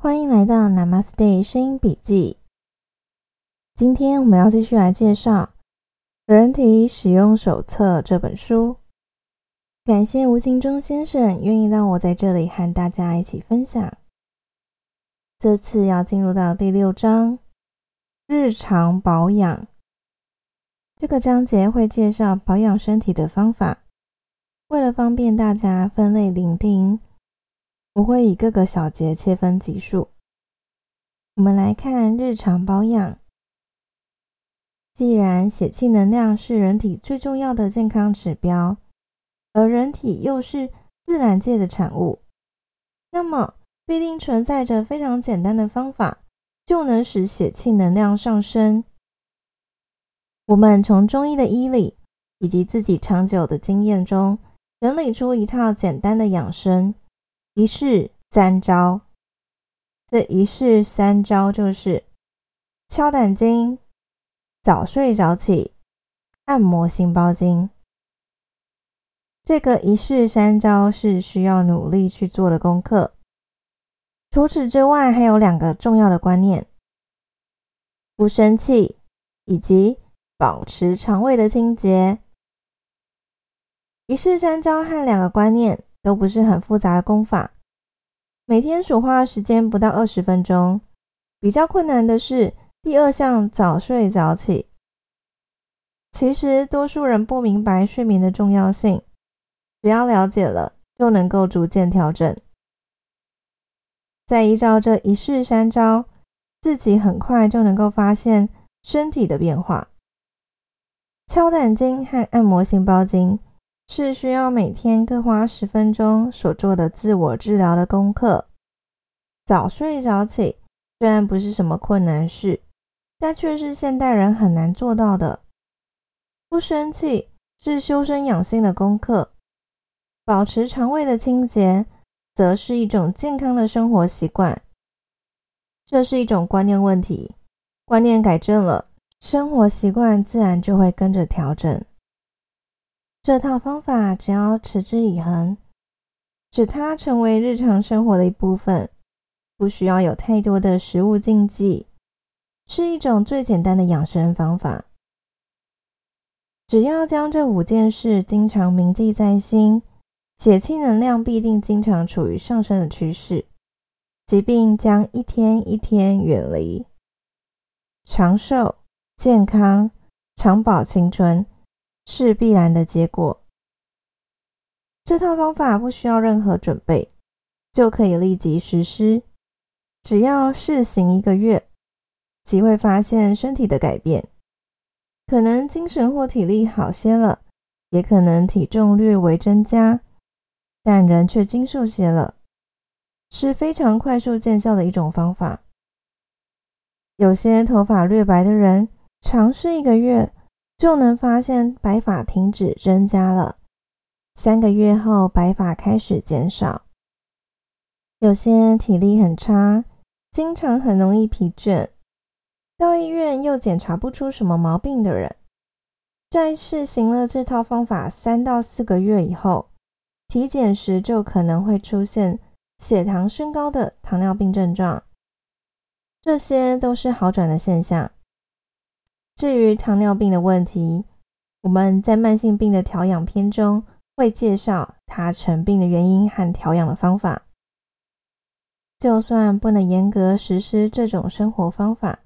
欢迎来到 Namaste 声音笔记。今天我们要继续来介绍《人体使用手册》这本书。感谢吴敬中先生愿意让我在这里和大家一起分享。这次要进入到第六章日常保养。这个章节会介绍保养身体的方法。为了方便大家分类聆听。我会以各个小节切分级数。我们来看日常保养。既然血气能量是人体最重要的健康指标，而人体又是自然界的产物，那么必定存在着非常简单的方法，就能使血气能量上升。我们从中医的医理以及自己长久的经验中，整理出一套简单的养生。一式三招，这一式三招就是敲胆经、早睡早起、按摩心包经。这个一式三招是需要努力去做的功课。除此之外，还有两个重要的观念：不生气以及保持肠胃的清洁。一式三招和两个观念。都不是很复杂的功法，每天所花的时间不到二十分钟。比较困难的是第二项早睡早起。其实多数人不明白睡眠的重要性，只要了解了，就能够逐渐调整。再依照这一式三招，自己很快就能够发现身体的变化。敲胆经和按摩心包经。是需要每天各花十分钟所做的自我治疗的功课。早睡早起虽然不是什么困难事，但却是现代人很难做到的。不生气是修身养性的功课，保持肠胃的清洁，则是一种健康的生活习惯。这是一种观念问题，观念改正了，生活习惯自然就会跟着调整。这套方法只要持之以恒，使它成为日常生活的一部分，不需要有太多的食物禁忌，是一种最简单的养生方法。只要将这五件事经常铭记在心，血气能量必定经常处于上升的趋势，疾病将一天一天远离，长寿、健康、长保青春。是必然的结果。这套方法不需要任何准备，就可以立即实施。只要试行一个月，即会发现身体的改变。可能精神或体力好些了，也可能体重略微增加，但人却精瘦些了，是非常快速见效的一种方法。有些头发略白的人，尝试一个月。就能发现白发停止增加了，三个月后白发开始减少。有些体力很差，经常很容易疲倦，到医院又检查不出什么毛病的人，在试行了这套方法三到四个月以后，体检时就可能会出现血糖升高的糖尿病症状，这些都是好转的现象。至于糖尿病的问题，我们在慢性病的调养篇中会介绍它成病的原因和调养的方法。就算不能严格实施这种生活方法，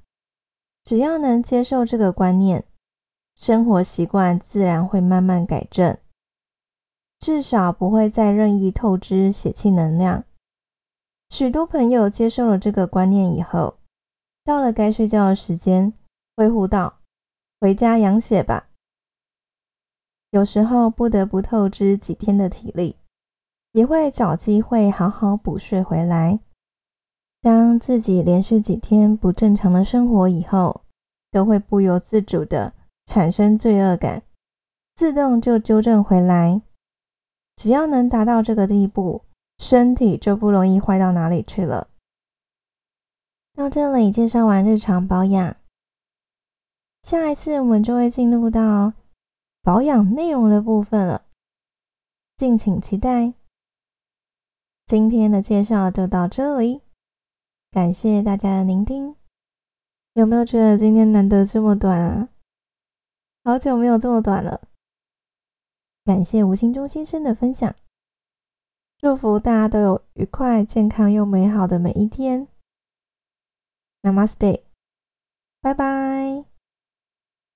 只要能接受这个观念，生活习惯自然会慢慢改正，至少不会再任意透支血气能量。许多朋友接受了这个观念以后，到了该睡觉的时间，会呼道。回家养血吧。有时候不得不透支几天的体力，也会找机会好好补睡回来。当自己连续几天不正常的生活以后，都会不由自主的产生罪恶感，自动就纠正回来。只要能达到这个地步，身体就不容易坏到哪里去了。到这里介绍完日常保养。下一次我们就会进入到保养内容的部分了，敬请期待。今天的介绍就到这里，感谢大家的聆听。有没有觉得今天难得这么短啊？好久没有这么短了。感谢吴清中先生的分享，祝福大家都有愉快、健康又美好的每一天。Namaste，拜拜。